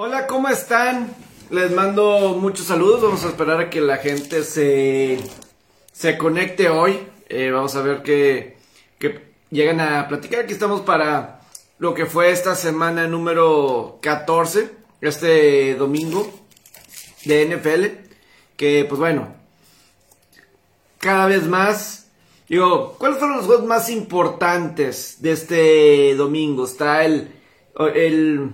Hola, ¿cómo están? Les mando muchos saludos. Vamos a esperar a que la gente se, se conecte hoy. Eh, vamos a ver que, que llegan a platicar. Aquí estamos para lo que fue esta semana número 14, este domingo de NFL. Que pues bueno, cada vez más. Digo, ¿cuáles fueron los juegos más importantes de este domingo? Está el, el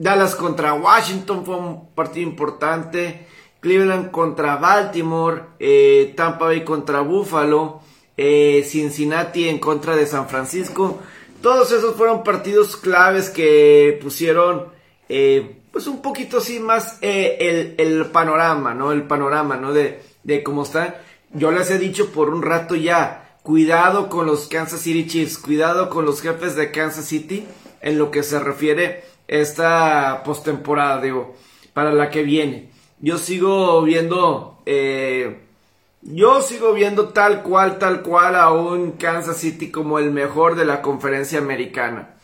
Dallas contra Washington, fue un partido importante. Cleveland contra Baltimore, eh, Tampa Bay contra Buffalo, eh, Cincinnati en contra de San Francisco. Todos esos fueron partidos claves que pusieron, eh, pues un poquito así más el, el, panorama, ¿no? El panorama, ¿no? De, de cómo está. Yo les he dicho por un rato ya, cuidado con los Kansas City Chiefs, cuidado con los jefes de Kansas City en lo que se refiere esta postemporada, digo, para la que viene. Yo sigo viendo, eh, yo sigo viendo tal cual, tal cual a un Kansas City como el mejor de la conferencia americana.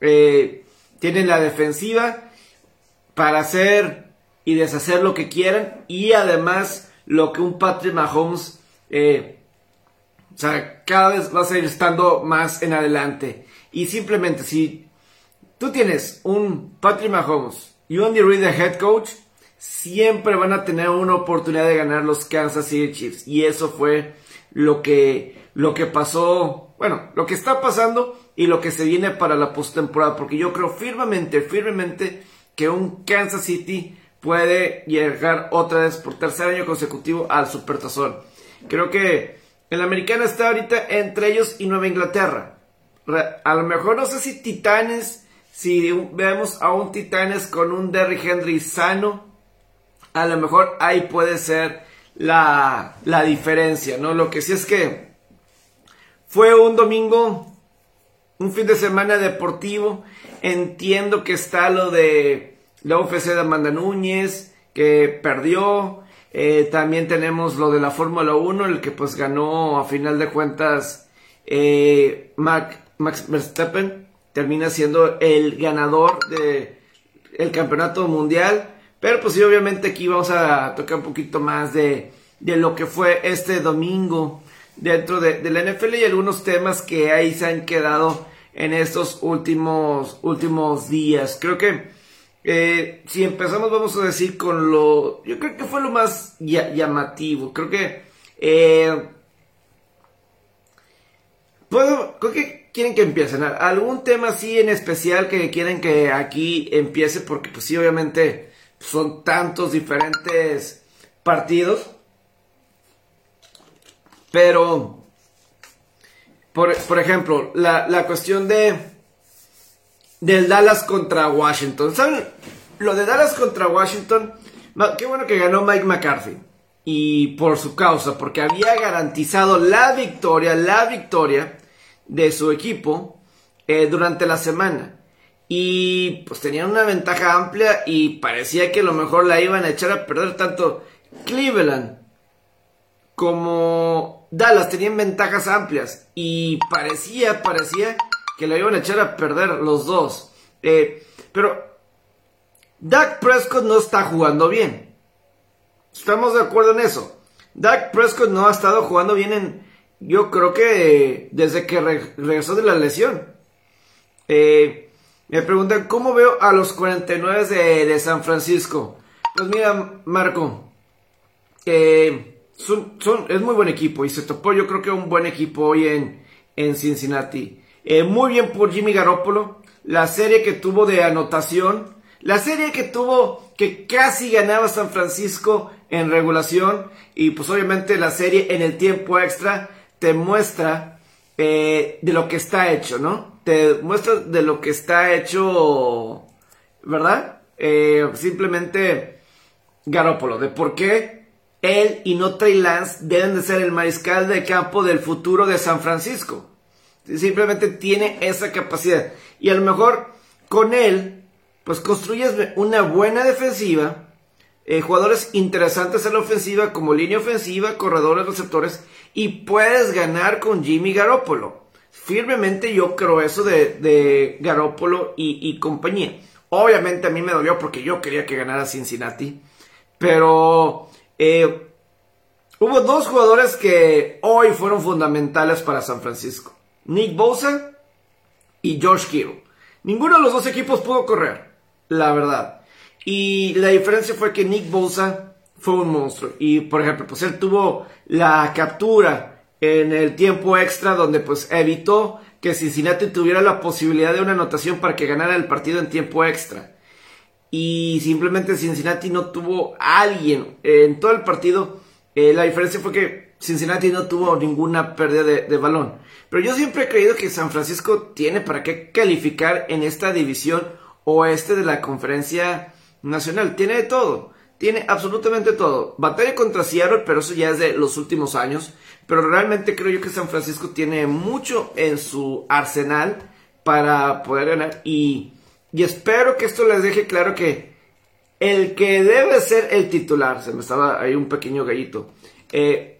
Eh, tienen la defensiva para hacer y deshacer lo que quieran y además lo que un Patrick Mahomes, eh, o sea, cada vez va a seguir estando más en adelante. Y simplemente si tú tienes un Patrick Mahomes y un Andy Reid de head coach, siempre van a tener una oportunidad de ganar los Kansas City Chiefs. Y eso fue lo que, lo que pasó, bueno, lo que está pasando y lo que se viene para la postemporada. Porque yo creo firmemente, firmemente que un Kansas City puede llegar otra vez por tercer año consecutivo al Supertazón. Creo que el americano está ahorita entre ellos y Nueva Inglaterra. A lo mejor no sé si Titanes si vemos a un Titanes con un Derrick Henry sano, a lo mejor ahí puede ser la, la diferencia, ¿no? Lo que sí es que fue un domingo, un fin de semana deportivo. Entiendo que está lo de la UFC de Amanda Núñez, que perdió. Eh, también tenemos lo de la Fórmula 1, el que pues ganó a final de cuentas eh, Max Verstappen termina siendo el ganador del el campeonato mundial. Pero pues sí, obviamente aquí vamos a tocar un poquito más de, de lo que fue este domingo dentro de, la NFL y algunos temas que ahí se han quedado en estos últimos, últimos días. Creo que eh, si empezamos vamos a decir con lo, yo creo que fue lo más llamativo. Creo que eh, puedo, creo que quieren que empiecen? ¿Algún tema así en especial que quieren que aquí empiece? Porque pues sí, obviamente son tantos diferentes partidos. Pero, por, ejemplo, la, cuestión de del Dallas contra Washington. ¿Saben? Lo de Dallas contra Washington, qué bueno que ganó Mike McCarthy. Y por su causa, porque había garantizado la victoria, la victoria de su equipo eh, durante la semana. Y pues tenían una ventaja amplia y parecía que a lo mejor la iban a echar a perder tanto Cleveland como Dallas tenían ventajas amplias y parecía, parecía que la iban a echar a perder los dos. Eh, pero Dak Prescott no está jugando bien. Estamos de acuerdo en eso. Dak Prescott no ha estado jugando bien en, yo creo que desde que regresó de la lesión. Eh, me preguntan, ¿cómo veo a los 49 de, San Francisco? Pues mira, Marco, eh, son, es muy buen equipo y se topó yo creo que un buen equipo hoy en, en Cincinnati. Eh, muy bien por Jimmy Garoppolo, la serie que tuvo de anotación, la serie que tuvo que casi ganaba San Francisco en regulación y pues obviamente la serie en el tiempo extra te muestra eh, de lo que está hecho, ¿no? Te muestra de lo que está hecho, ¿verdad? Eh, simplemente Garópolo, de por qué él y no Trey Lance deben de ser el mariscal de campo del futuro de San Francisco. Simplemente tiene esa capacidad. Y a lo mejor con él, pues construyes una buena defensiva, eh, jugadores interesantes en la ofensiva como línea ofensiva, corredores, receptores y puedes ganar con Jimmy Garoppolo. Firmemente yo creo eso de, de Garoppolo y, compañía. Obviamente a mí me dolió porque yo quería que ganara Cincinnati. Pero eh, hubo dos jugadores que hoy fueron fundamentales para San Francisco. Nick Bosa y George Kittle. Ninguno de los dos equipos pudo correr, la verdad. Y la diferencia fue que Nick Bosa fue un monstruo. Y por ejemplo, pues él tuvo la captura en el tiempo extra donde pues evitó que Cincinnati tuviera la posibilidad de una anotación para que ganara el partido en tiempo extra. Y simplemente Cincinnati no tuvo a alguien en todo el partido. Eh, la diferencia fue que Cincinnati no tuvo ninguna pérdida de, de, balón. Pero yo siempre he creído que San Francisco tiene para qué calificar en esta división oeste de la conferencia nacional. Tiene de todo. Tiene absolutamente todo. Batalla contra Seattle, pero eso ya es de los últimos años. Pero realmente creo yo que San Francisco tiene mucho en su arsenal para poder ganar. Y, y espero que esto les deje claro que el que debe ser el titular, se me estaba ahí un pequeño gallito, eh,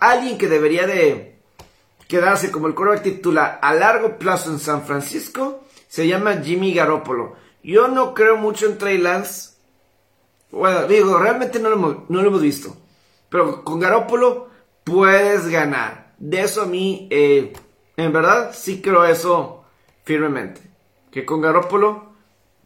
alguien que debería de quedarse como el quarterback titular a largo plazo en San Francisco, se llama Jimmy Garoppolo. Yo no creo mucho en Trey Lance. Bueno, digo, realmente no lo hemos, no lo hemos visto. Pero con Garoppolo puedes ganar. De eso a mí, eh, en verdad, sí creo eso firmemente. Que con Garópolo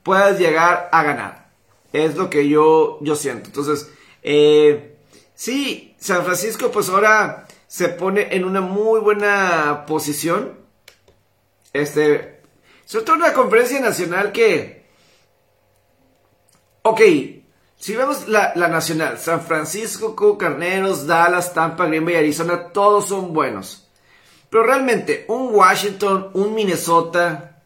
puedes llegar a ganar. Es lo que yo, yo siento. Entonces, eh, sí, San Francisco pues ahora se pone en una muy buena posición. Este, sobre todo en conferencia nacional que... Ok, si vemos la, nacional, San Francisco, Carneros, Dallas, Tampa, Green Bay, Arizona, todos son buenos. Pero realmente, un Washington, un Minnesota,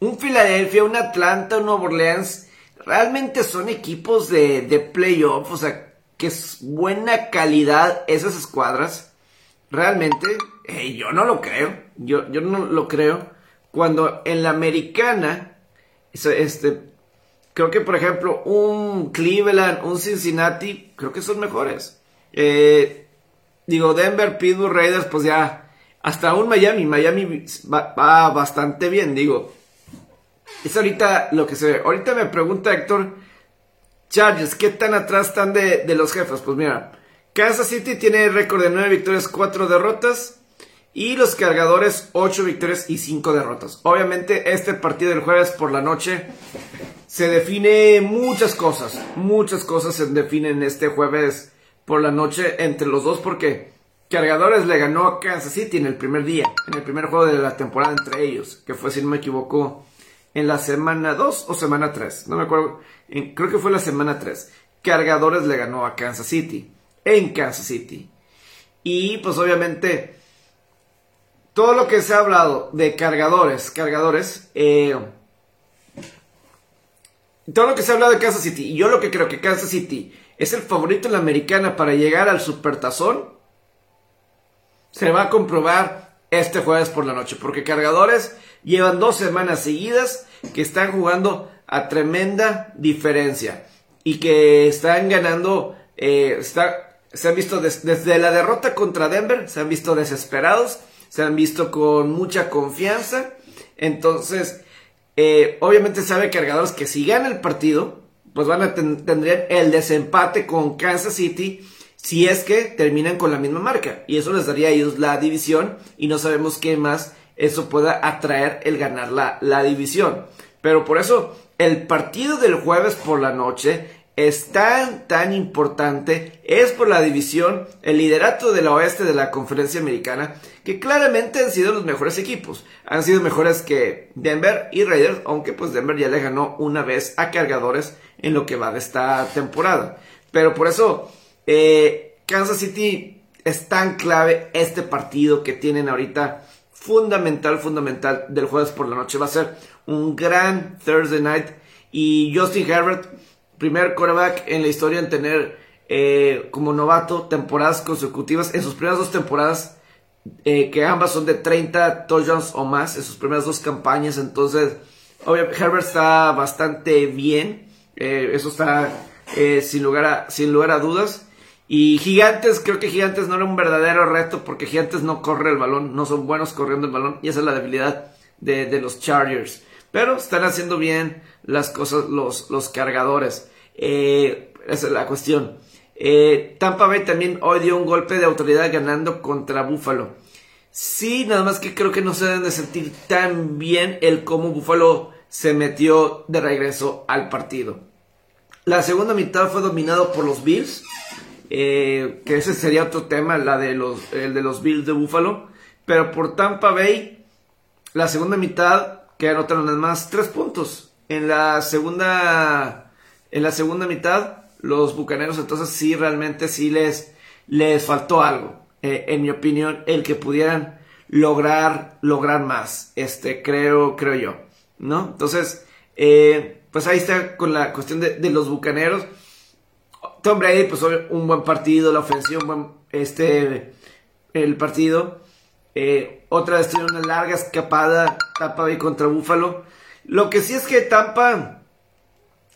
un Filadelfia, un Atlanta, un Nueva Orleans, realmente son equipos de, de playoff, o sea, que es buena calidad esas escuadras. Realmente, yo no lo creo, yo, yo no lo creo. Cuando en la americana, este, Creo que, por ejemplo, un Cleveland, un Cincinnati, creo que son mejores. Eh, digo, Denver, Pittsburgh, Raiders, pues ya. Hasta un Miami. Miami va, bastante bien, digo. Es ahorita lo que se ve. Ahorita me pregunta Héctor Chargers, ¿qué tan atrás están de, de los jefes? Pues mira, Kansas City tiene récord de 9 victorias, 4 derrotas. Y los cargadores, 8 victorias y 5 derrotas. Obviamente, este partido del jueves por la noche se define muchas cosas, muchas cosas se definen este jueves por la noche entre los dos porque Cargadores le ganó a Kansas City en el primer día, en el primer juego de la temporada entre ellos, que fue, si no me equivoco, en la semana 2 o semana 3, no me acuerdo, creo que fue la semana 3. Cargadores le ganó a Kansas City, en Kansas City. Y pues obviamente, todo lo que se ha hablado de cargadores, cargadores, eh, todo lo que se ha hablado de Kansas City, y yo lo que creo que Kansas City es el favorito en la americana para llegar al supertazón, se va a comprobar este jueves por la noche, porque cargadores llevan dos semanas seguidas que están jugando a tremenda diferencia y que están ganando, eh, se han visto desde la derrota contra Denver, se han visto desesperados, se han visto con mucha confianza, entonces eh, obviamente sabe cargadores que si gana el partido, pues van a tendrían el desempate con Kansas City si es que terminan con la misma marca. Y eso les daría a ellos la división y no sabemos qué más eso pueda atraer el ganar la, la división. Pero por eso el partido del jueves por la noche es tan, tan importante, es por la división, el liderato de la oeste de la conferencia americana, que claramente han sido los mejores equipos. Han sido mejores que Denver y Raiders, aunque pues Denver ya le ganó una vez a cargadores en lo que va de esta temporada. Pero por eso, eh, Kansas City es tan clave este partido que tienen ahorita. Fundamental, fundamental del jueves por la noche. Va a ser un gran Thursday night. Y Justin Herbert primer quarterback en la historia en tener eh, como novato temporadas consecutivas en sus primeras dos temporadas, eh, que ambas son de 30 touchdowns o más en sus primeras dos campañas. Entonces, obviamente, Herbert está bastante bien. Eh, eso está sin, lugar a, sin lugar a dudas. Y Gigantes, creo que Gigantes no era un verdadero reto porque Gigantes no corre el balón, no son buenos corriendo el balón y esa es la debilidad de, de los Chargers. Pero están haciendo bien las cosas los, los cargadores. Eh, esa es la cuestión. Eh, Tampa Bay también hoy dio un golpe de autoridad ganando contra Buffalo. Sí, nada más que creo que no se deben de sentir tan bien el cómo Buffalo se metió de regreso al partido. La segunda mitad fue dominado por los Bills, eh, que ese sería otro tema, la de los, el de los Bills de Buffalo. Pero por Tampa Bay, la segunda mitad, que anotaron nada más tres puntos. En la segunda, en la segunda mitad, los Bucaneros entonces sí, realmente sí les, les faltó algo. Eh, en mi opinión, el que pudieran lograr, lograr más. Este, creo, creo yo. ¿No? Entonces, eh, pues ahí está con la cuestión de, de, los Bucaneros. Tom Brady, pues un buen partido, la ofensiva, un buen, este, el partido. Eh, otra vez tiene una larga escapada Tampa Bay contra Búfalo. Lo que sí es que Tampa,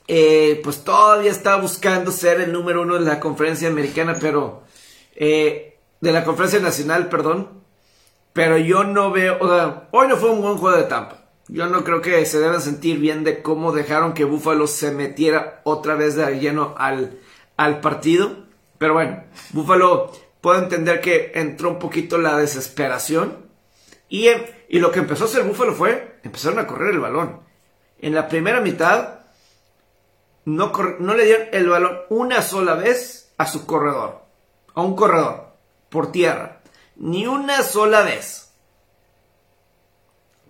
eh, pues todavía está buscando ser el número uno de la conferencia americana, pero eh, de la conferencia nacional, perdón. Pero yo no veo, hoy no fue un buen juego de Tampa. Yo no creo que se deben sentir bien de cómo dejaron que Búfalo se metiera otra vez de lleno al, al partido. Pero bueno, Búfalo puedo entender que entró un poquito la desesperación. Y, y lo que empezó a hacer Búfalo fue, empezaron a correr el balón. En la primera mitad, no, le dieron el balón una sola vez a su corredor. A un corredor. Por tierra. Ni una sola vez.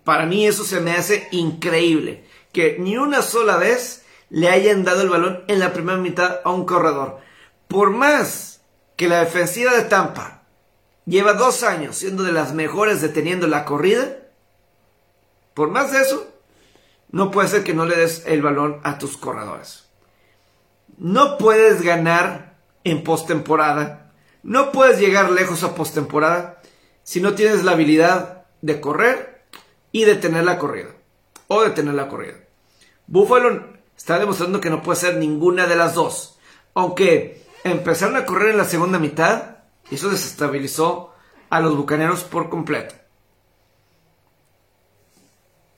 Para mí eso se me hace increíble. Que ni una sola vez le hayan dado el balón en la primera mitad a un corredor. Por más que la defensiva de Tampa lleva dos años siendo de las mejores deteniendo la corrida, por más de eso, no puede ser que no le des el balón a tus corredores. No puedes ganar en postemporada, no puedes llegar lejos a postemporada si no tienes la habilidad de correr y detener la corrida. O detener la corrida. Buffalo está demostrando que no puede ser ninguna de las dos. Aunque empezaron a correr en la segunda mitad eso desestabilizó a los bucaneros por completo.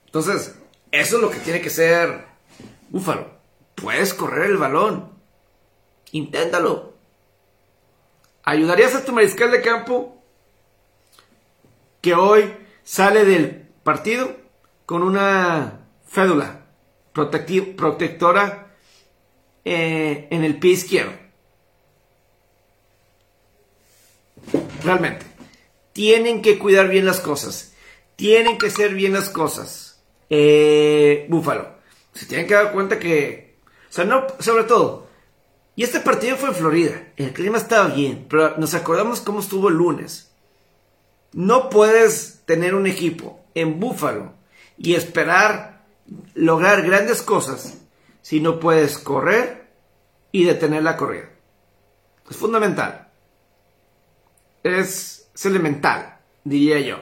Entonces, eso es lo que tiene que ser Búfalo. Puedes correr el balón. Inténtalo. ¿Ayudarías a tu mariscal de campo que hoy sale del partido con una fédula protectora eh, en el pie izquierdo? Realmente. Tienen que cuidar bien las cosas. Tienen que ser bien las cosas. Eh, Búfalo. Se tienen que dar cuenta que. O sea, no, sobre todo. Y este partido fue en Florida. El clima estaba bien. Pero nos acordamos cómo estuvo el lunes. No puedes tener un equipo en Búfalo y esperar lograr grandes cosas si no puedes correr y detener la corrida. Es fundamental es, elemental, diría yo.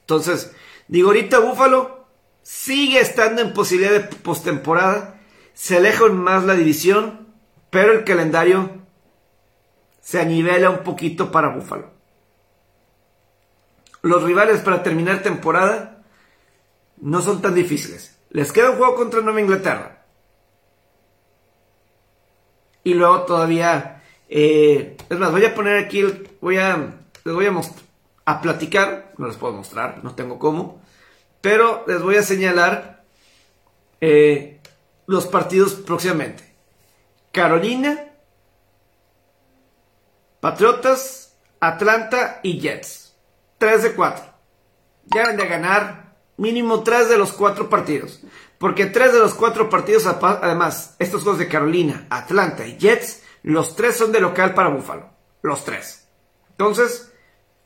Entonces, digo, ahorita Búfalo sigue estando en posibilidad de postemporada, se aleja más la división, pero el calendario se anivela un poquito para Búfalo. Los rivales para terminar temporada no son tan difíciles. Les queda un juego contra Nueva Inglaterra. Y luego todavía eh, es más, voy a poner aquí, voy a, les voy a, a platicar, no les puedo mostrar, no tengo cómo, pero les voy a señalar eh, los partidos próximamente. Carolina, Patriotas, Atlanta y Jets. 3 de 4. Deben de ganar mínimo 3 de los 4 partidos. Porque 3 de los 4 partidos, además, estos dos de Carolina, Atlanta y Jets, los tres son de local para Buffalo. Los tres. Entonces,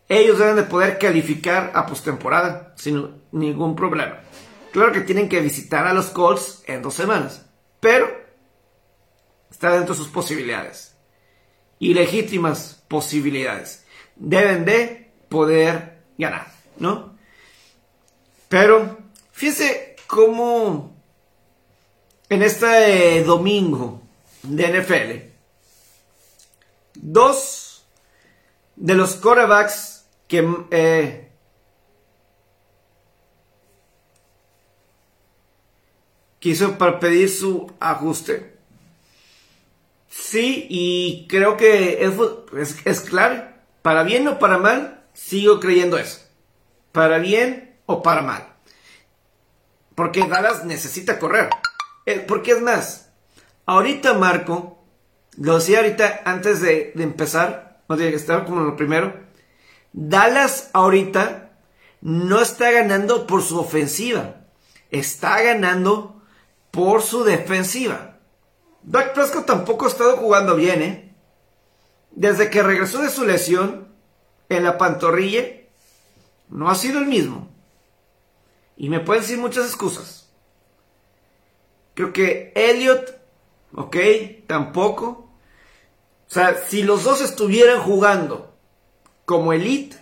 ellos deben de poder calificar a postemporada sin ningún problema. Claro que tienen que visitar a los Colts en dos semanas, pero está dentro de sus posibilidades. Y legítimas posibilidades. Deben de poder ganar, ¿no? Pero, fíjese cómo en este domingo de NFL, dos de los corebacks que... Eh, quiso para pedir su ajuste. Sí, y creo que es, es, clave. Para bien o para mal, sigo creyendo eso. Para bien o para mal. Porque Dallas necesita correr. Eh, porque es más, ahorita Marco, lo decía ahorita antes de, empezar, no que estar como lo primero. Dallas ahorita no está ganando por su ofensiva, está ganando por su defensiva. Dak Prescott tampoco ha estado jugando bien, ¿eh? Desde que regresó de su lesión en la pantorrilla, no ha sido el mismo. Y me pueden decir muchas excusas. Creo que Elliot, ok, tampoco. O sea, si los dos estuvieran jugando como elite,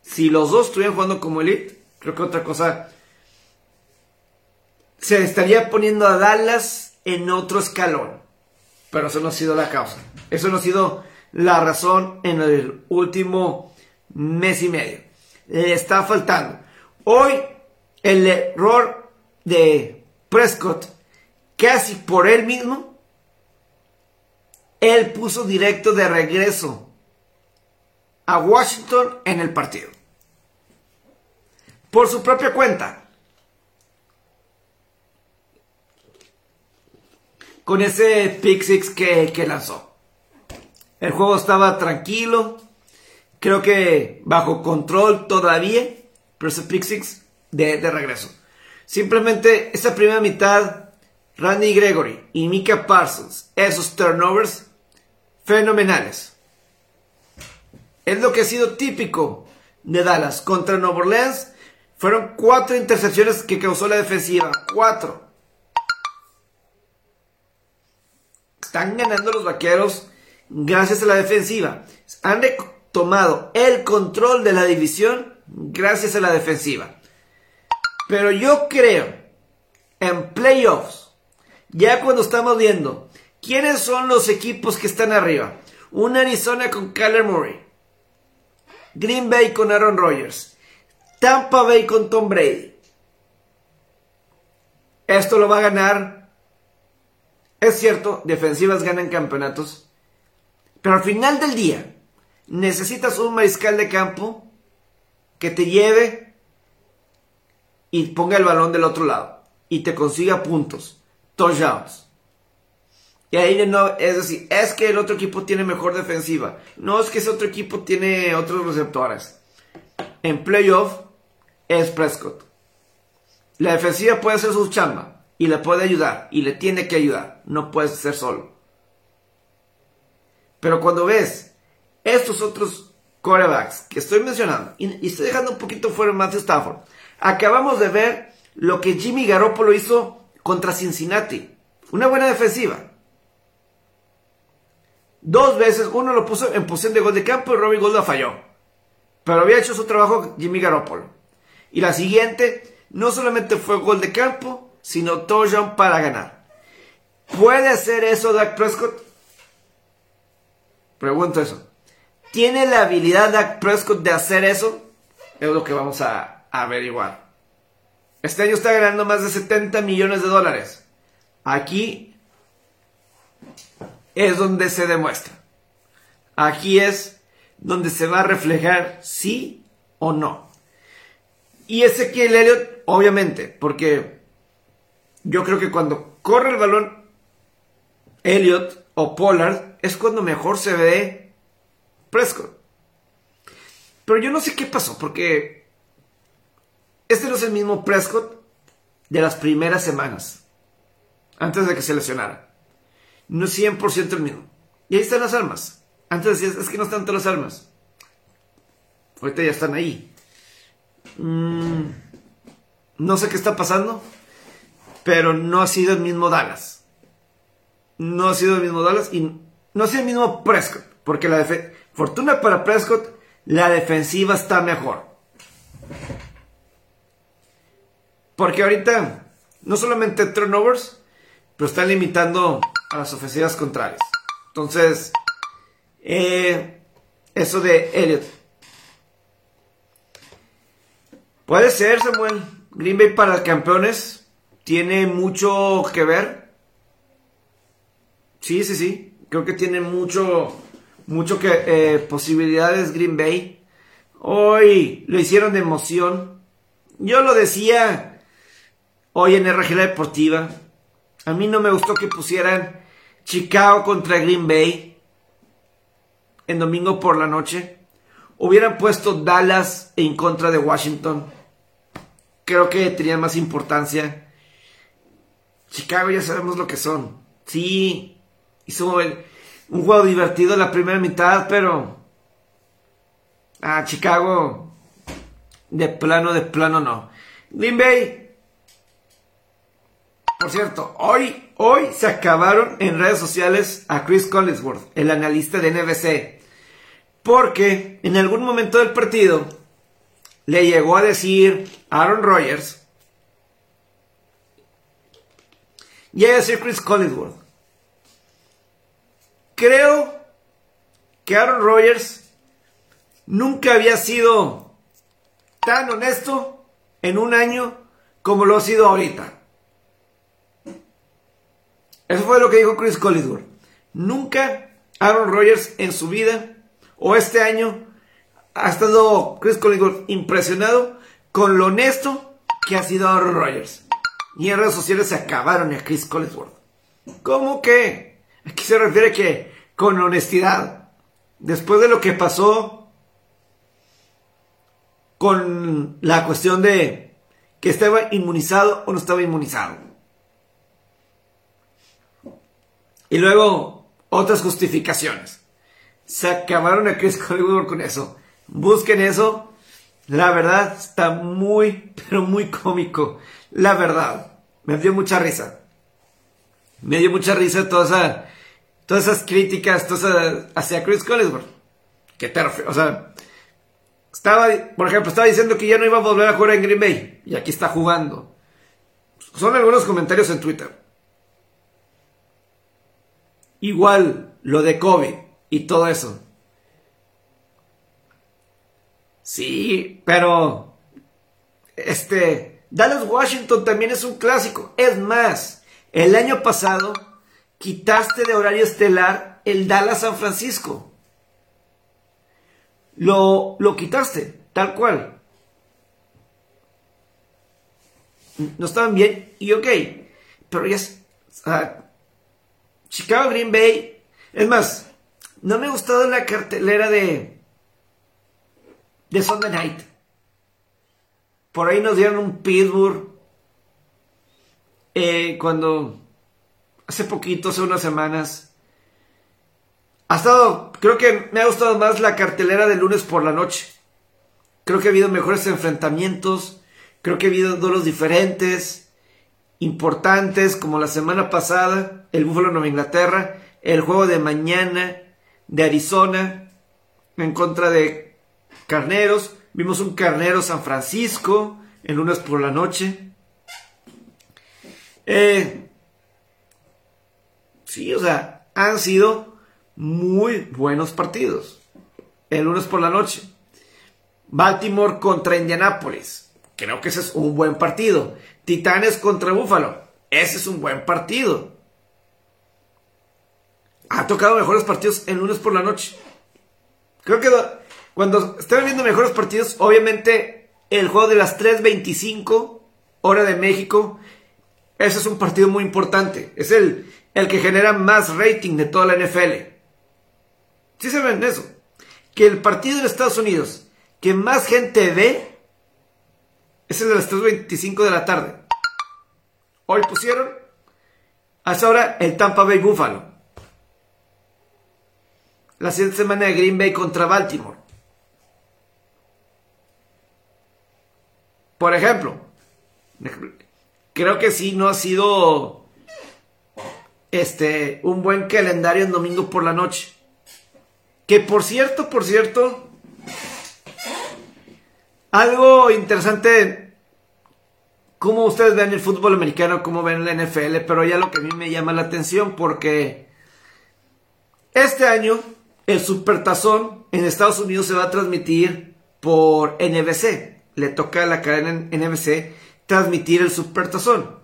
si los dos estuvieran jugando como elite, creo que otra cosa se estaría poniendo a Dallas en otro escalón. Pero eso no ha sido la causa. Eso no ha sido la razón en el último mes y medio. Le está faltando. Hoy el error de Prescott, casi por él mismo, él puso directo de regreso a Washington en el partido. Por su propia cuenta. Con ese pick six que, lanzó. El juego estaba tranquilo. Creo que bajo control todavía. Pero ese pick six de, regreso. Simplemente esa primera mitad, Randy Gregory y Mika Parsons, esos turnovers fenomenales. Es lo que ha sido típico de Dallas contra Nueva Orleans. Fueron cuatro intercepciones que causó la defensiva. Cuatro. Están ganando los vaqueros gracias a la defensiva. Han tomado el control de la división gracias a la defensiva. Pero yo creo en playoffs, ya cuando estamos viendo quiénes son los equipos que están arriba, un Arizona con Kyler Murray, Green Bay con Aaron Rodgers, Tampa Bay con Tom Brady. Esto lo va a ganar. Es cierto, defensivas ganan campeonatos. Pero al final del día, necesitas un mariscal de campo que te lleve y ponga el balón del otro lado y te consiga puntos, touchdowns. Y ahí no, es decir, es que el otro equipo tiene mejor defensiva. No es que ese otro equipo tiene otros receptores. En playoff es Prescott. La defensiva puede hacer su chamba y le puede ayudar y le tiene que ayudar. No puede ser solo. Pero cuando ves estos otros quarterbacks que estoy mencionando y, estoy dejando un poquito fuera Matthew Stafford, Acabamos de ver lo que Jimmy Garoppolo hizo contra Cincinnati. Una buena defensiva. Dos veces, uno lo puso en posición de gol de campo y Robbie Gold falló. Pero había hecho su trabajo Jimmy Garoppolo. Y la siguiente, no solamente fue gol de campo, sino touchdown para ganar. ¿Puede hacer eso Dak Prescott? Pregunto eso. ¿Tiene la habilidad Dak Prescott de hacer eso? Es lo que vamos a, averiguar. Este año está ganando más de 70 millones de dólares. Aquí es donde se demuestra. Aquí es donde se va a reflejar sí o no. Y ese que el Elliot, obviamente, porque yo creo que cuando corre el balón Elliot o Pollard es cuando mejor se ve Prescott. Pero yo no sé qué pasó, porque este no es el mismo Prescott de las primeras semanas, antes de que se lesionara. No es 100% el mismo. Y ahí están las armas. Antes decías, es que no están todas las armas. Ahorita ya están ahí. Mm, no sé qué está pasando, pero no ha sido el mismo Dallas. No ha sido el mismo Dallas y no ha sido el mismo Prescott, porque la fortuna para Prescott, la defensiva está mejor. Porque ahorita no solamente turnovers, pero están limitando a las ofensivas contrarias. Entonces, eh, eso de Elliot. Puede ser, Samuel. Green Bay para campeones tiene mucho que ver. Sí, sí, sí. Creo que tiene mucho, mucho que eh, posibilidades Green Bay. Hoy lo hicieron de emoción. Yo lo decía hoy en RG Deportiva. A mí no me gustó que pusieran Chicago contra Green Bay en domingo por la noche. Hubieran puesto Dallas en contra de Washington. Creo que tenía más importancia. Chicago ya sabemos lo que son. Sí, hizo un juego divertido la primera mitad, pero... Ah, Chicago, de plano, de plano no. Green Bay, por cierto, hoy, hoy se acabaron en redes sociales a Chris Collinsworth, el analista de NBC, porque en algún momento del partido le llegó a decir Aaron Rodgers y a decir Chris Collinsworth. Creo que Aaron Rodgers nunca había sido tan honesto en un año como lo ha sido ahorita. Eso fue lo que dijo Chris Collinsworth. Nunca Aaron Rodgers en su vida o este año ha estado Chris Collinsworth impresionado con lo honesto que ha sido Aaron Rodgers. Y en redes sociales se acabaron a Chris Collinsworth. ¿Cómo que? Aquí se refiere que con honestidad. Después de lo que pasó con la cuestión de que estaba inmunizado o no estaba inmunizado. Y luego otras justificaciones. Se acabaron a Chris Hollywood con eso. Busquen eso. La verdad está muy, pero muy cómico. La verdad. Me dio mucha risa. Me dio mucha risa toda todas esas críticas hacia Chris Collinsworth. Que te O sea, estaba, por ejemplo, estaba diciendo que ya no iba a volver a jugar en Green Bay. Y aquí está jugando. Son algunos comentarios en Twitter. Igual lo de COVID y todo eso. Sí, pero este Dallas Washington también es un clásico. Es más, el año pasado quitaste de horario estelar el Dallas San Francisco. Lo, lo quitaste, tal cual. No estaban bien y ok, pero ya Chicago Green Bay. Es más, no me ha gustado la cartelera de. de Sunday Night. Por ahí nos dieron un Pittsburgh. Eh, cuando. hace poquito, hace unas semanas. Ha estado. Creo que me ha gustado más la cartelera de lunes por la noche. Creo que ha habido mejores enfrentamientos. Creo que ha habido duelos diferentes importantes como la semana pasada, el Buffalo Nueva Inglaterra, el juego de mañana de Arizona en contra de Carneros, vimos un Carnero San Francisco el lunes por la noche. Eh, sí, o sea, han sido muy buenos partidos el lunes por la noche. Baltimore contra Indianapolis. Creo que ese es un buen partido. Titanes contra Búfalo. Ese es un buen partido. Ha tocado mejores partidos el lunes por la noche. Creo que cuando estén viendo mejores partidos, obviamente el juego de las 3.25 hora de México, ese es un partido muy importante. Es el, el que genera más rating de toda la NFL. ¿Sí se ven eso? Que el partido de Estados Unidos que más gente ve es el de las 3.25 de la tarde. Hoy pusieron a esa hora el Tampa Bay Buffalo. La siguiente semana de Green Bay contra Baltimore. Por ejemplo, creo que sí no ha sido este un buen calendario en domingo por la noche. Que por cierto, por cierto, algo interesante cómo ustedes ven el fútbol americano, cómo ven la NFL, pero ya lo que a mí me llama la atención porque este año el Supertazón en Estados Unidos se va a transmitir por NBC. Le toca a la cadena NBC transmitir el Supertazón.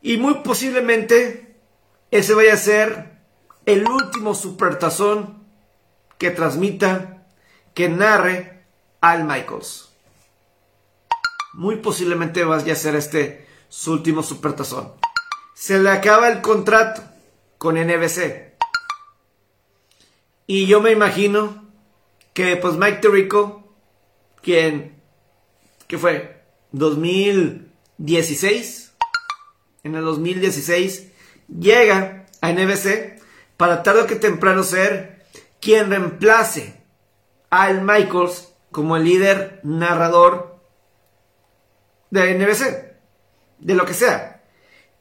Y muy posiblemente ese vaya a ser el último supertazón que transmita, que narre Al Michaels. Muy posiblemente vaya a ser este su último supertazón. Se le acaba el contrato con NBC. Y yo me imagino que pues Mike Tirico, quien, que fue 2016, en el 2016, llega a NBC para tarde o que temprano ser quien reemplace a Al Michaels como el líder narrador de NBC, de lo que sea,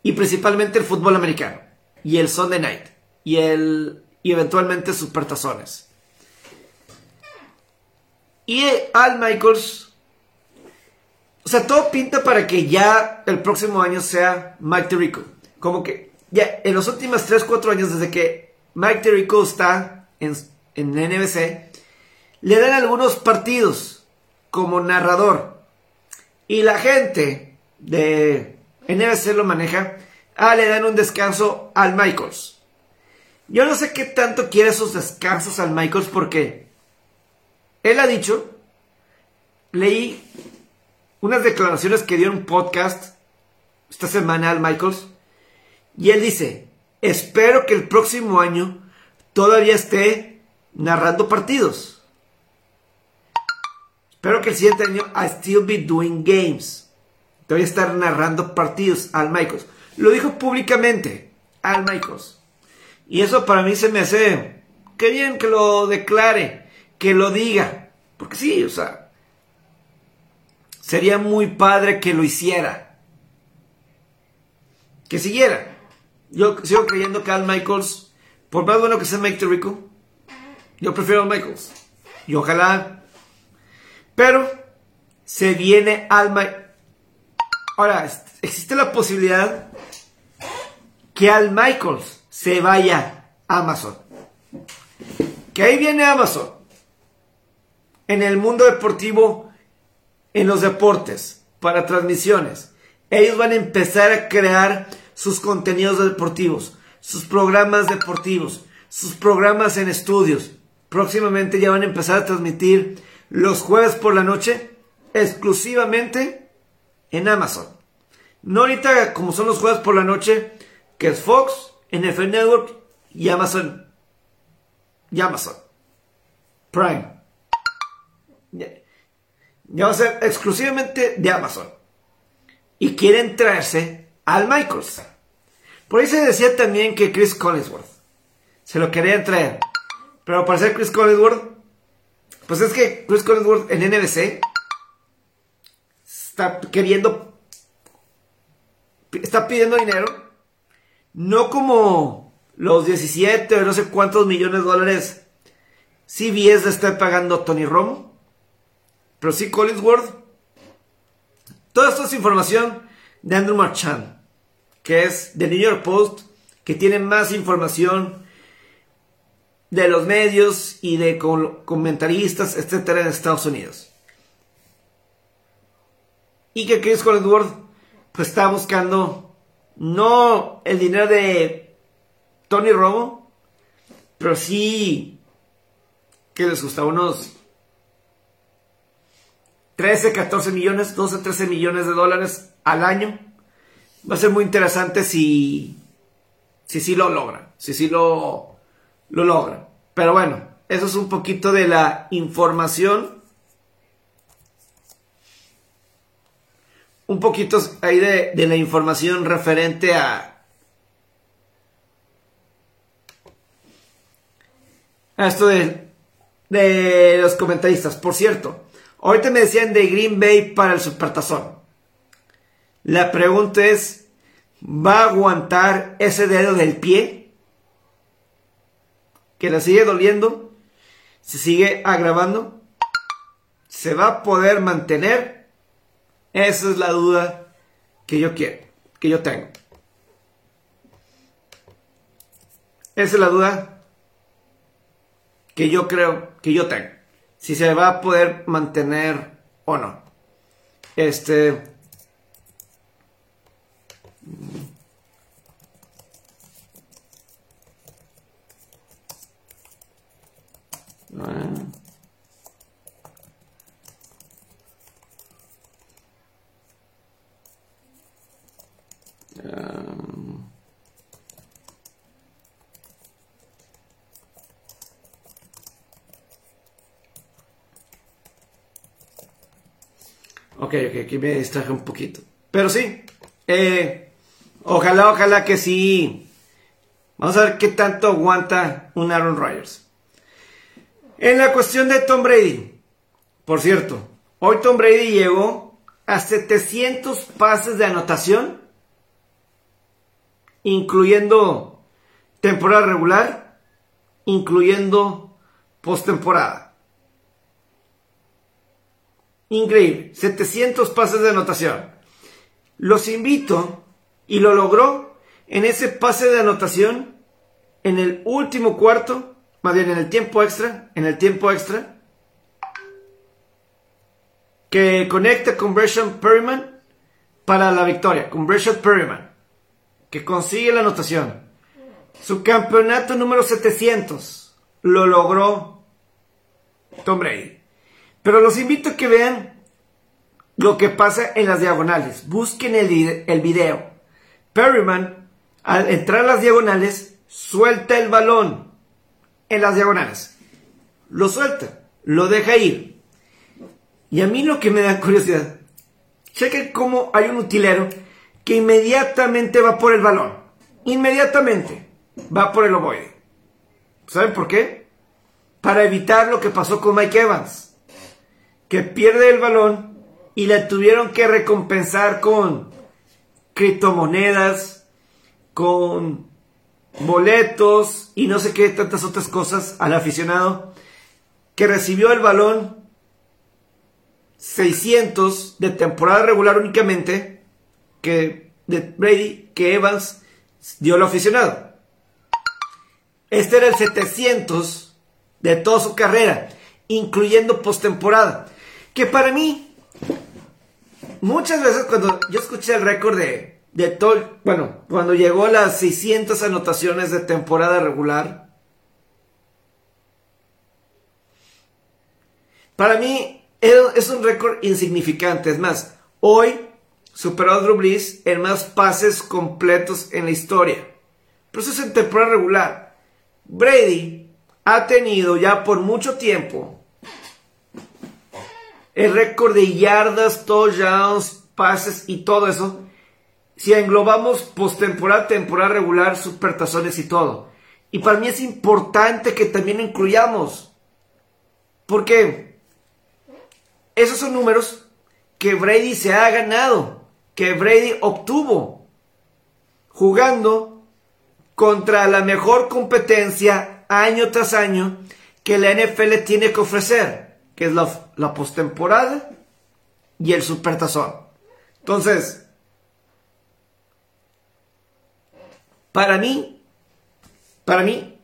y principalmente el fútbol americano, y el Sunday Night, y el y eventualmente. Y Al Michaels, o sea, todo pinta para que ya el próximo año sea Mike Tirico. Como que ya en los últimos 3, 4 años desde que Mike Tirico está en, en NBC, le dan algunos partidos como narrador. Y la gente de NBC lo maneja. Ah, le dan un descanso al Michaels. Yo no sé qué tanto quiere esos descansos al Michaels porque él ha dicho, leí unas declaraciones que dio en un podcast esta semana al Michaels y él dice, espero que el próximo año todavía esté narrando partidos. Espero que el siguiente año I still be doing games. Todavía estar narrando partidos al Michaels. Lo dijo públicamente al Michaels. Y eso para mí se me hace, qué bien que lo declare, que lo diga. Porque sí, o sea, sería muy padre que lo hiciera. Que siguiera. Yo sigo creyendo que Al Michaels, por más bueno que sea Mike Rico, yo prefiero Al Michaels. Y ojalá. Pero se viene Al Michaels. Ahora, existe la posibilidad que Al Michaels se vaya a Amazon. Que ahí viene Amazon. En el mundo deportivo, en los deportes, para transmisiones. Ellos van a empezar a crear sus contenidos deportivos, sus programas deportivos, sus programas en estudios. Próximamente ya van a empezar a transmitir los jueves por la noche exclusivamente en Amazon. No ahorita como son los jueves por la noche, que es Fox, NFL Network y Amazon. Y Amazon. Prime. Ya va a ser exclusivamente de Amazon. Y quieren traerse al Michaels. Por ahí se decía también que Chris Collinsworth se lo querían traer. Pero para ser Chris Collinsworth, pues es que Chris Collinsworth en NBC está queriendo, está pidiendo dinero no como los 17 o no sé cuántos millones de dólares CBS le está pagando Tony Romo. Pero sí Collinsworth. Toda esto es información de Andrew Marchand, que es de New York Post, que tiene más información de los medios y de comentaristas, etcétera, en Estados Unidos. Y que Chris Collinsworth pues está buscando no el dinero de Tony Romo, pero sí que les gusta unos 13, 14 millones, 12, 13 millones de dólares al año. Va a ser muy interesante si si lo logra, si sí lo, lo logra. Pero bueno, eso es un poquito de la información un poquito ahí de, la información referente a, a esto de, de los comentaristas. Por cierto, ahorita me decían de Green Bay para el Supertazón. La pregunta es, ¿va a aguantar ese dedo del pie? ¿Que le sigue doliendo? ¿Se sigue agravando? ¿Se va a poder mantener? Esa es la duda que yo quiero, que yo tengo. Esa es la duda que yo creo que yo tengo si se va a poder mantener o no. Este. Um. Ok, ok, aquí me distraje un poquito. Pero sí, eh, ojalá, ojalá que sí. Vamos a ver qué tanto aguanta un Aaron Rodgers. En la cuestión de Tom Brady, por cierto, hoy Tom Brady llegó a 700 pases de anotación, incluyendo temporada regular, incluyendo postemporada. Increíble, 700 pases de anotación. Los invito, y lo logró en ese pase de anotación en el último cuarto, más bien en el tiempo extra, en el tiempo extra, que conecta con Bresham Perryman para la victoria, con Bresham Perryman, que consigue la anotación. Su campeonato número 700 lo logró Tom Brady. Pero los invito a que vean lo que pasa en las diagonales. Busquen el, el video. Perryman, al entrar a las diagonales, suelta el balón en las diagonales. Lo suelta, lo deja ir. Y a mí lo que me da curiosidad, chequen cómo hay un utilero que inmediatamente va por el balón. Inmediatamente va por el ovoide. ¿Saben por qué? Para evitar lo que pasó con Mike Evans, que pierde el balón y la tuvieron que recompensar con criptomonedas, con boletos y no sé qué tantas otras cosas al aficionado que recibió el balón 600 de temporada regular únicamente que de Brady que Evans dio al aficionado. Este era el 700 de toda su carrera, incluyendo postemporada, que para mí muchas veces cuando yo escuché el récord de, de bueno, cuando llegó a las 600 anotaciones de temporada regular, para mí es un récord insignificante. Es más, hoy superó a Drew en más pases completos en la historia. Pero eso es en temporada regular. Brady ha tenido ya por mucho tiempo el récord de yardas, touchdowns, pases y todo eso, si englobamos postemporada, temporada regular, supertazones y todo. Y para mí es importante que también incluyamos. Porque esos son números que Brady se ha ganado, que Brady obtuvo, jugando contra la mejor competencia año tras año que la NFL tiene que ofrecer que es la, la postemporada y el supertazón. Entonces, para mí, para mí,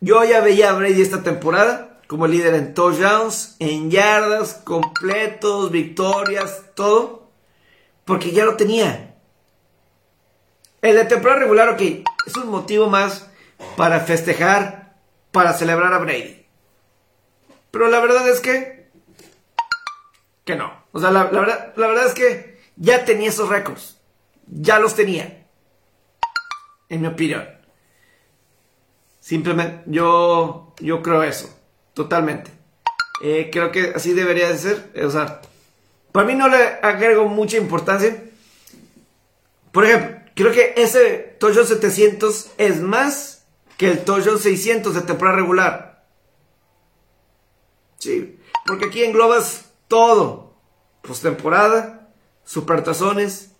yo ya veía a Brady esta temporada como líder en touchdowns, en yardas, completos, victorias, todo, porque ya lo tenía. En la temporada regular, ok, es un motivo más para festejar, para celebrar a Brady. Pero la verdad es que. Que no. O sea, la, verdad, la verdad es que ya tenía esos récords. Ya los tenía. En mi opinión. Simplemente, yo, yo creo eso. Totalmente. Eh, creo que así debería de ser. O sea, para mí no le agrego mucha importancia. Por ejemplo, creo que ese Toyo 700 es más que el Toyo 600 de temporada regular. Sí, porque aquí englobas todo. Postemporada, supertazones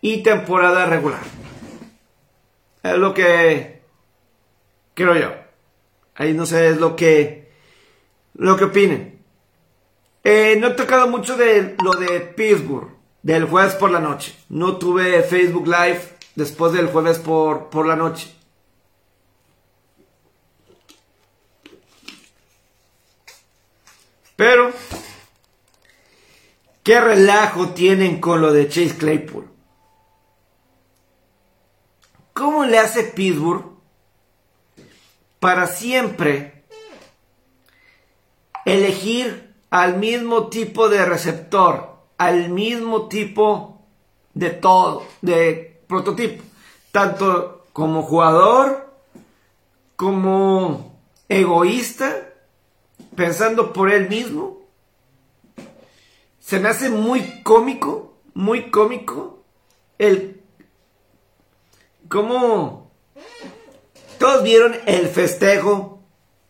y temporada regular. Es lo que creo yo. Ahí no sé, es lo que lo que opinen. Eh, no he tocado mucho de lo de Pittsburgh, del jueves por la noche. No tuve Facebook Live después del jueves por, por la noche. Pero, ¿qué relajo tienen con lo de Chase Claypool? ¿Cómo le hace Pittsburgh para siempre elegir al mismo tipo de receptor, al mismo tipo de todo, de prototipo, tanto como jugador, como egoísta, pensando por él mismo. Se me hace muy cómico, muy cómico el cómo todos vieron el festejo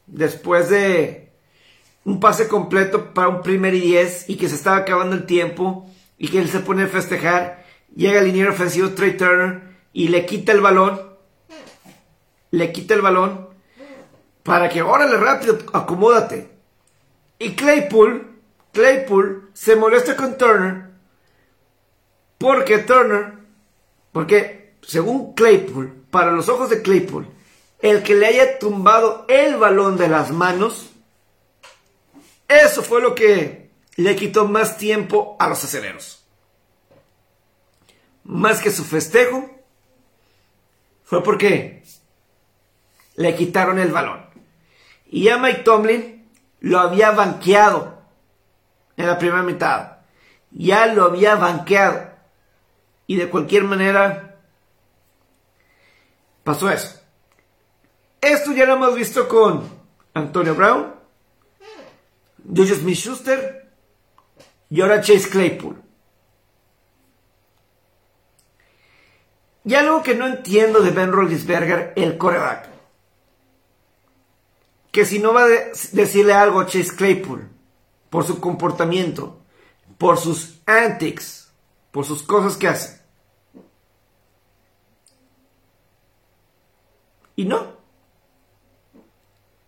después de un pase completo para un primer y diez y que se estaba acabando el tiempo y que él se pone a festejar. Llega el liniero ofensivo Trey Turner y le quita el balón. Le quita el balón para que, órale, rápido, acomódate. Y Claypool, Claypool se molesta con Turner porque Turner, porque según Claypool, para los ojos de Claypool, el que le haya tumbado el balón de las manos, eso fue lo que le quitó más tiempo a los aceleros. Más que su festejo, fue porque le quitaron el balón. Y ya Mike Tomlin lo había banqueado en la primera mitad. Ya lo había banqueado. Y de cualquier manera pasó eso. Esto ya lo hemos visto con Antonio Brown, Jojo Smith Schuster y ahora Chase Claypool. Y algo que no entiendo de Ben Roethlisberger, el coreback. Que si no va a decirle algo a Chase Claypool por su comportamiento, por sus antics, por sus cosas que hace. Y no.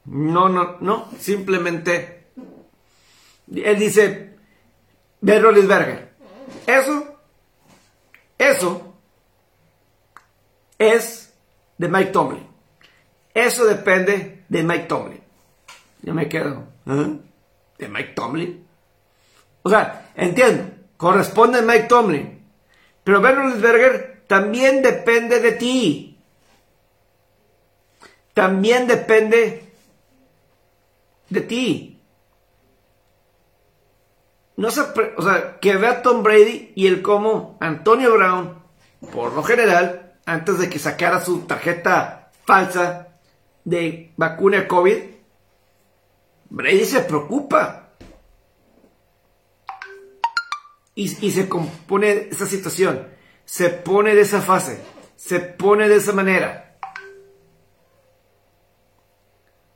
No, no, no. Simplemente. Él dice. Ben. Eso. Eso es de Mike Tomlin. Eso depende de Mike Tomlin. Yo me quedo. ¿eh? ¿De Mike Tomlin? O sea, entiendo, corresponde a Mike Tomlin. Pero Ben Roethlisberger también depende de ti. También depende de ti. No se, o sea, que vea Tom Brady y el cómo Antonio Brown, por lo general, antes de que sacara su tarjeta falsa de vacuna COVID, Brady se preocupa. Y, se compone esa situación, se pone de esa fase, se pone de esa manera.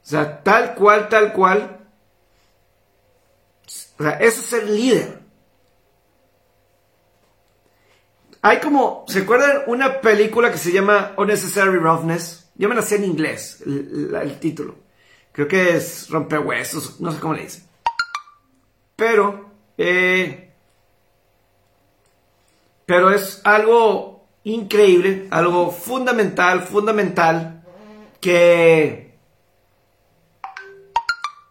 O sea, tal cual, tal cual. O sea, eso es ser líder. Hay como, ¿se acuerdan una película que se llama Unnecessary Roughness? Yo me la sé en inglés, el, título. Creo que es Rompehuesos, no sé cómo le dicen. Pero, eh, pero es algo increíble, algo fundamental, fundamental, que,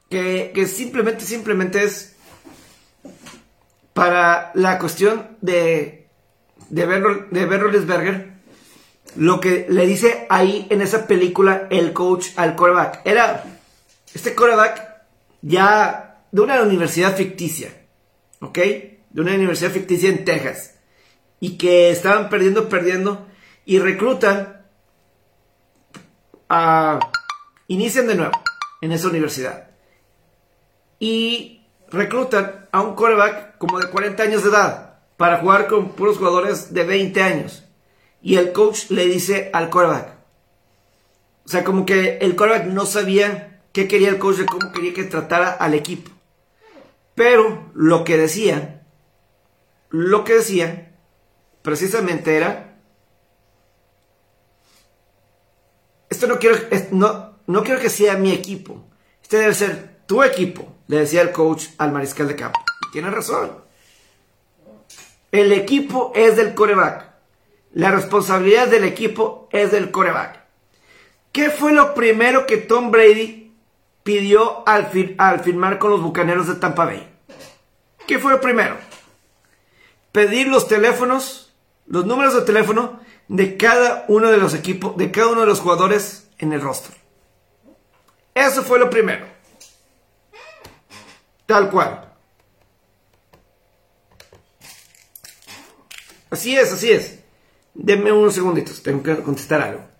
que, simplemente, simplemente es para la cuestión de de Ben, de lo que le dice ahí en esa película el coach al coreback. Era este coreback ya de una universidad ficticia, ¿ok? De una universidad ficticia en Texas. Y que estaban perdiendo, perdiendo. Y reclutan a... Inician de nuevo en esa universidad. Y reclutan a un coreback como de 40 años de edad para jugar con puros jugadores de 20 años. Y el coach le dice al quarterback. O sea, como que el quarterback no sabía qué quería el coach de cómo quería que tratara al equipo. Pero lo que decía, lo que decía, precisamente era, esto no quiero, no, no quiero que sea mi equipo, este debe ser tu equipo, le decía el coach al mariscal de campo. tiene razón. El equipo es del coreback. La responsabilidad del equipo es del coreback. ¿Qué fue lo primero que Tom Brady pidió al, al firmar con los Bucaneros de Tampa Bay? ¿Qué fue lo primero? Pedir los teléfonos, los números de teléfono de cada uno de los equipos, de cada uno de los jugadores en el roster. Eso fue lo primero. Tal cual. Así es, así es. Denme unos segunditos, tengo que contestar algo.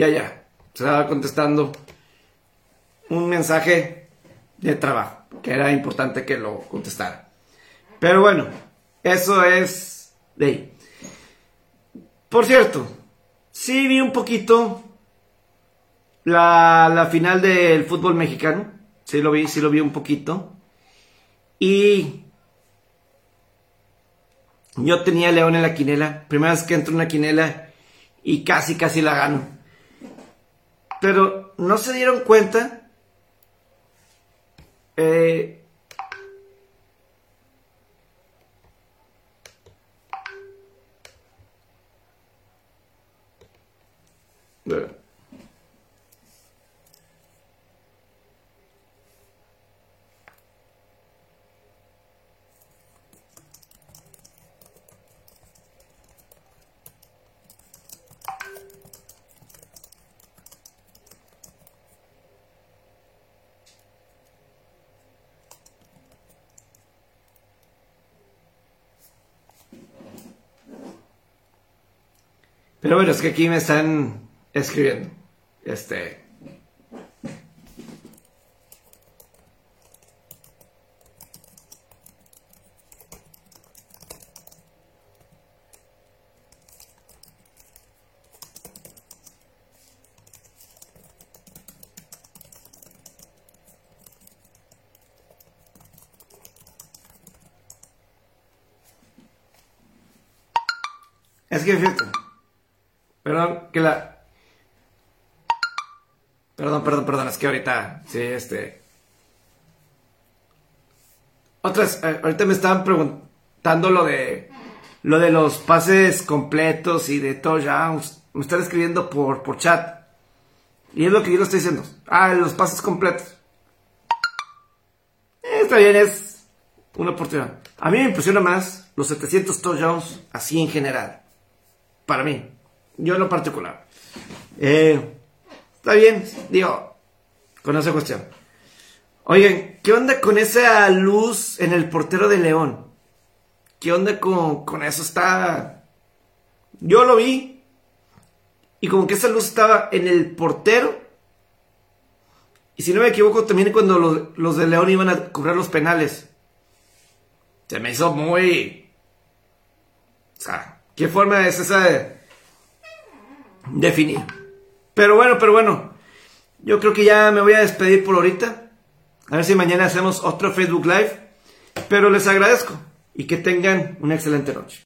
Ya, ya, estaba contestando un mensaje de trabajo, que era importante que lo contestara. Pero bueno, eso es de ahí. Por cierto, sí vi un poquito la, la final del fútbol mexicano. Sí lo vi, sí lo vi un poquito. Y yo tenía León en la quinela. Primera vez que entro en una quinela y casi, casi la gano. Pero no se dieron cuenta. Eh, Pero bueno, es que aquí me están escribiendo. Este. Es que. Que la. Perdón, perdón, perdón, es que ahorita. Sí, este. Otras. eh, ahorita me estaban preguntando lo de. Lo de los pases completos y de touchdowns. Me están escribiendo por, por chat. Y es lo que yo le estoy diciendo. Ah, los pases completos. Eh, está bien, es una oportunidad. A mí me impresiona más los 700 touchdowns así en general. Para mí. Yo en lo particular. Eh, está bien, digo, con esa cuestión. Oigan, ¿qué onda con esa luz en el portero de León? ¿Qué onda con, con eso? Está... Yo lo vi. Y como que esa luz estaba en el portero. Y si no me equivoco, también cuando los, los de León iban a cobrar los penales. Se me hizo muy... O sea, ¿qué forma es esa de definir? Pero bueno, pero bueno. Yo creo que ya me voy a despedir por ahorita. A ver si mañana hacemos otro Facebook Live. Pero les agradezco y que tengan una excelente noche.